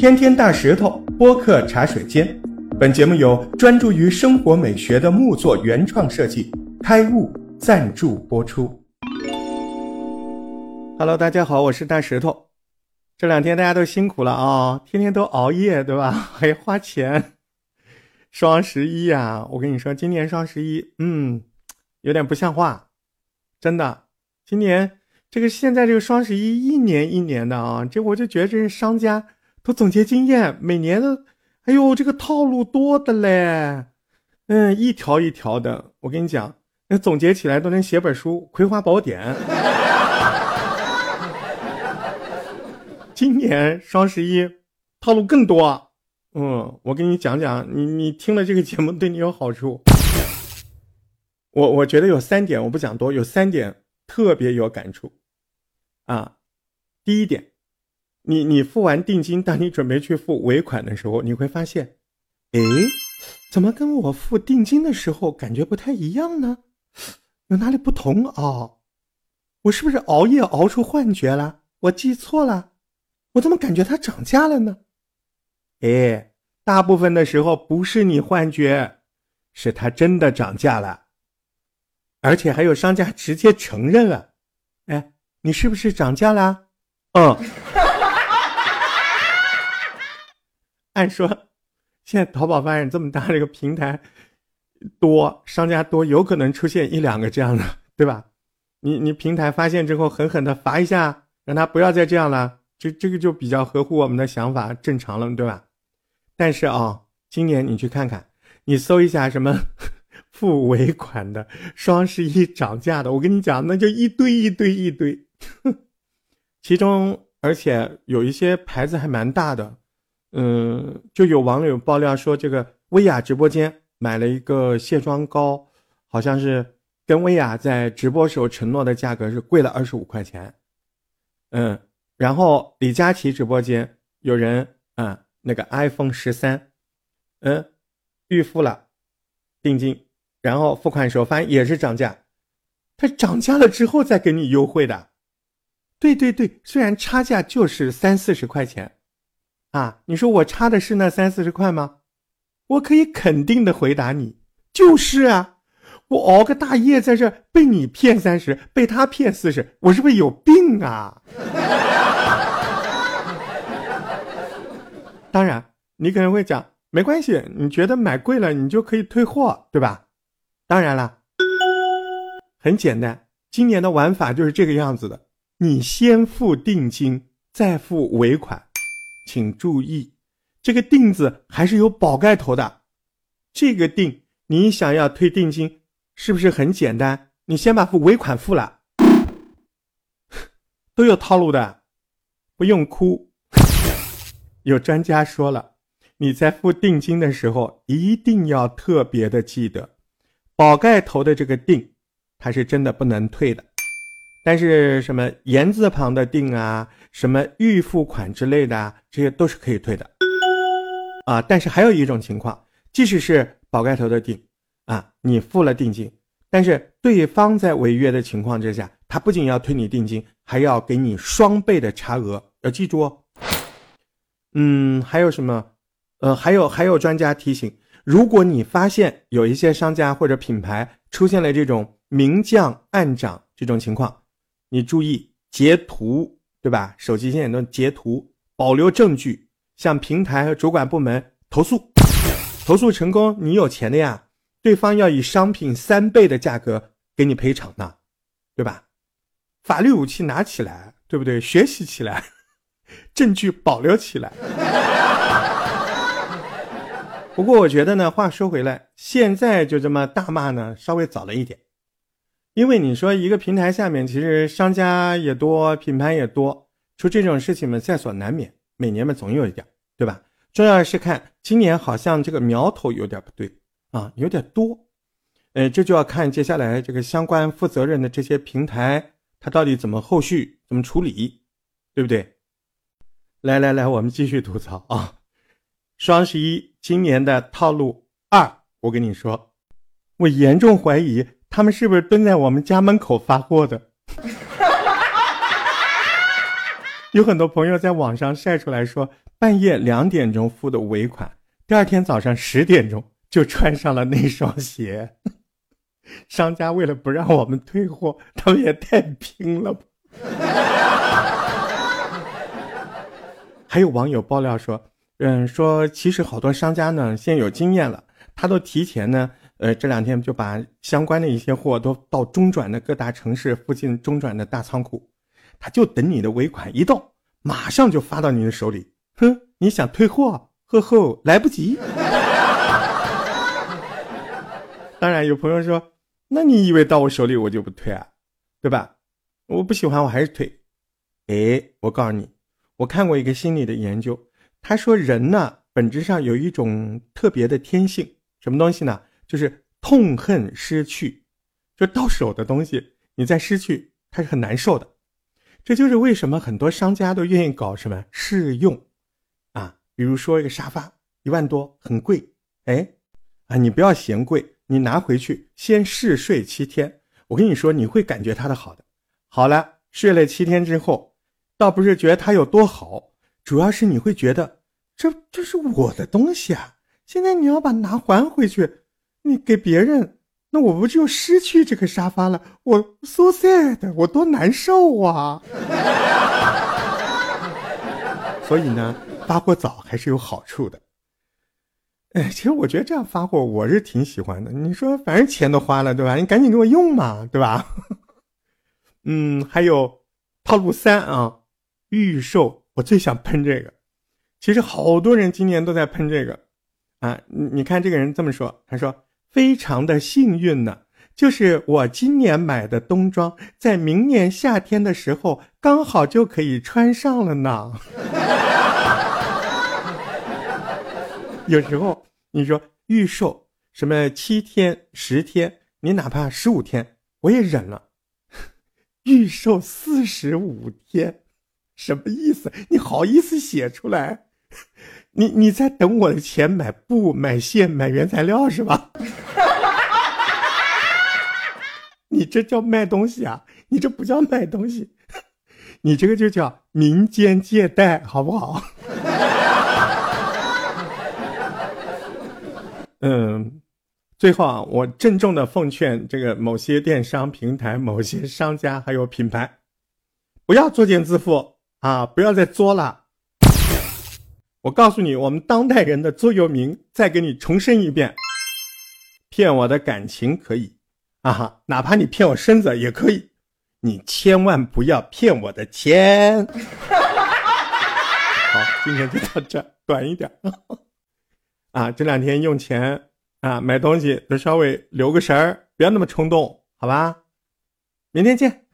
天天大石头播客茶水间，本节目由专注于生活美学的木作原创设计开悟赞助播出。Hello，大家好，我是大石头。这两天大家都辛苦了啊，天天都熬夜，对吧？还花钱。双十一啊，我跟你说，今年双十一，嗯，有点不像话，真的。今年这个现在这个双十一一年一年的啊，这我就觉得这是商家都总结经验，每年的，哎呦，这个套路多的嘞，嗯，一条一条的，我跟你讲，那总结起来都能写本书《葵花宝典》。今年双十一套路更多，嗯，我跟你讲讲，你你听了这个节目对你有好处。我我觉得有三点，我不讲多，有三点。特别有感触，啊，第一点，你你付完定金，当你准备去付尾款的时候，你会发现，哎，怎么跟我付定金的时候感觉不太一样呢？有哪里不同啊？我是不是熬夜熬出幻觉了？我记错了？我怎么感觉它涨价了呢？哎，大部分的时候不是你幻觉，是它真的涨价了。而且还有商家直接承认了，哎，你是不是涨价了？嗯。按说，现在淘宝发展这么大，这个平台多，商家多，有可能出现一两个这样的，对吧？你你平台发现之后，狠狠的罚一下，让他不要再这样了，这这个就比较合乎我们的想法，正常了，对吧？但是啊，今年你去看看，你搜一下什么？付尾款的双十一涨价的，我跟你讲，那就一堆一堆一堆。其中，而且有一些牌子还蛮大的，嗯，就有网友爆料说，这个薇娅直播间买了一个卸妆膏，好像是跟薇娅在直播时候承诺的价格是贵了二十五块钱。嗯，然后李佳琦直播间有人嗯，那个 iPhone 十三，嗯，预付了定金。然后付款时候发现也是涨价，它涨价了之后再给你优惠的，对对对，虽然差价就是三四十块钱，啊，你说我差的是那三四十块吗？我可以肯定的回答你，就是啊，我熬个大夜在这被你骗三十，被他骗四十，我是不是有病啊？当然，你可能会讲，没关系，你觉得买贵了，你就可以退货，对吧？当然了，很简单，今年的玩法就是这个样子的。你先付定金，再付尾款，请注意，这个“定”字还是有宝盖头的。这个“定”，你想要退定金，是不是很简单？你先把付尾款付了，都有套路的，不用哭。有专家说了，你在付定金的时候，一定要特别的记得。宝盖头的这个定，它是真的不能退的，但是什么言字旁的定啊，什么预付款之类的啊，这些都是可以退的啊。但是还有一种情况，即使是宝盖头的定啊，你付了定金，但是对方在违约的情况之下，他不仅要退你定金，还要给你双倍的差额，要记住哦。嗯，还有什么？呃，还有还有专家提醒。如果你发现有一些商家或者品牌出现了这种明降暗涨这种情况，你注意截图，对吧？手机现在都截图，保留证据，向平台和主管部门投诉。投诉成功，你有钱的呀，对方要以商品三倍的价格给你赔偿呢，对吧？法律武器拿起来，对不对？学习起来，证据保留起来。不过我觉得呢，话说回来，现在就这么大骂呢，稍微早了一点，因为你说一个平台下面其实商家也多，品牌也多，出这种事情嘛，在所难免，每年嘛总有一点，对吧？重要是看今年好像这个苗头有点不对啊，有点多，呃，这就要看接下来这个相关负责任的这些平台，他到底怎么后续怎么处理，对不对？来来来，我们继续吐槽啊。双十一今年的套路二，我跟你说，我严重怀疑他们是不是蹲在我们家门口发货的。有很多朋友在网上晒出来说，半夜两点钟付的尾款，第二天早上十点钟就穿上了那双鞋。商家为了不让我们退货，他们也太拼了吧！还有网友爆料说，嗯，说其实好多商家呢，现在有经验了，他都提前呢，呃，这两天就把相关的一些货都到中转的各大城市附近中转的大仓库。他就等你的尾款一到，马上就发到你的手里。哼，你想退货？呵呵，来不及。当然，有朋友说，那你以为到我手里我就不退啊？对吧？我不喜欢，我还是退。哎，我告诉你，我看过一个心理的研究，他说人呢本质上有一种特别的天性，什么东西呢？就是痛恨失去，就到手的东西，你再失去，它是很难受的。这就是为什么很多商家都愿意搞什么试用，啊，比如说一个沙发一万多很贵，哎，啊你不要嫌贵，你拿回去先试睡七天，我跟你说你会感觉它的好的。好了，睡了七天之后，倒不是觉得它有多好，主要是你会觉得这这是我的东西啊，现在你要把拿还回去，你给别人。那我不就失去这个沙发了？我 so sad，我多难受啊！所以呢，发货早还是有好处的。哎，其实我觉得这样发货我是挺喜欢的。你说，反正钱都花了，对吧？你赶紧给我用嘛，对吧？嗯，还有套路三啊，预售，我最想喷这个。其实好多人今年都在喷这个啊。你你看这个人这么说，他说。非常的幸运呢，就是我今年买的冬装，在明年夏天的时候刚好就可以穿上了呢。有时候你说预售什么七天、十天，你哪怕十五天我也忍了。预售四十五天，什么意思？你好意思写出来？你你在等我的钱买布、买线、买原材料是吧？你这叫卖东西啊？你这不叫卖东西，你这个就叫民间借贷，好不好？嗯，最后啊，我郑重的奉劝这个某些电商平台、某些商家还有品牌，不要作茧自缚啊！不要再作了。我告诉你，我们当代人的座右铭，再给你重申一遍：骗我的感情可以，啊哈，哪怕你骗我身子也可以，你千万不要骗我的钱。好，今天就到这，短一点。啊，这两天用钱啊，买东西都稍微留个神儿，不要那么冲动，好吧？明天见。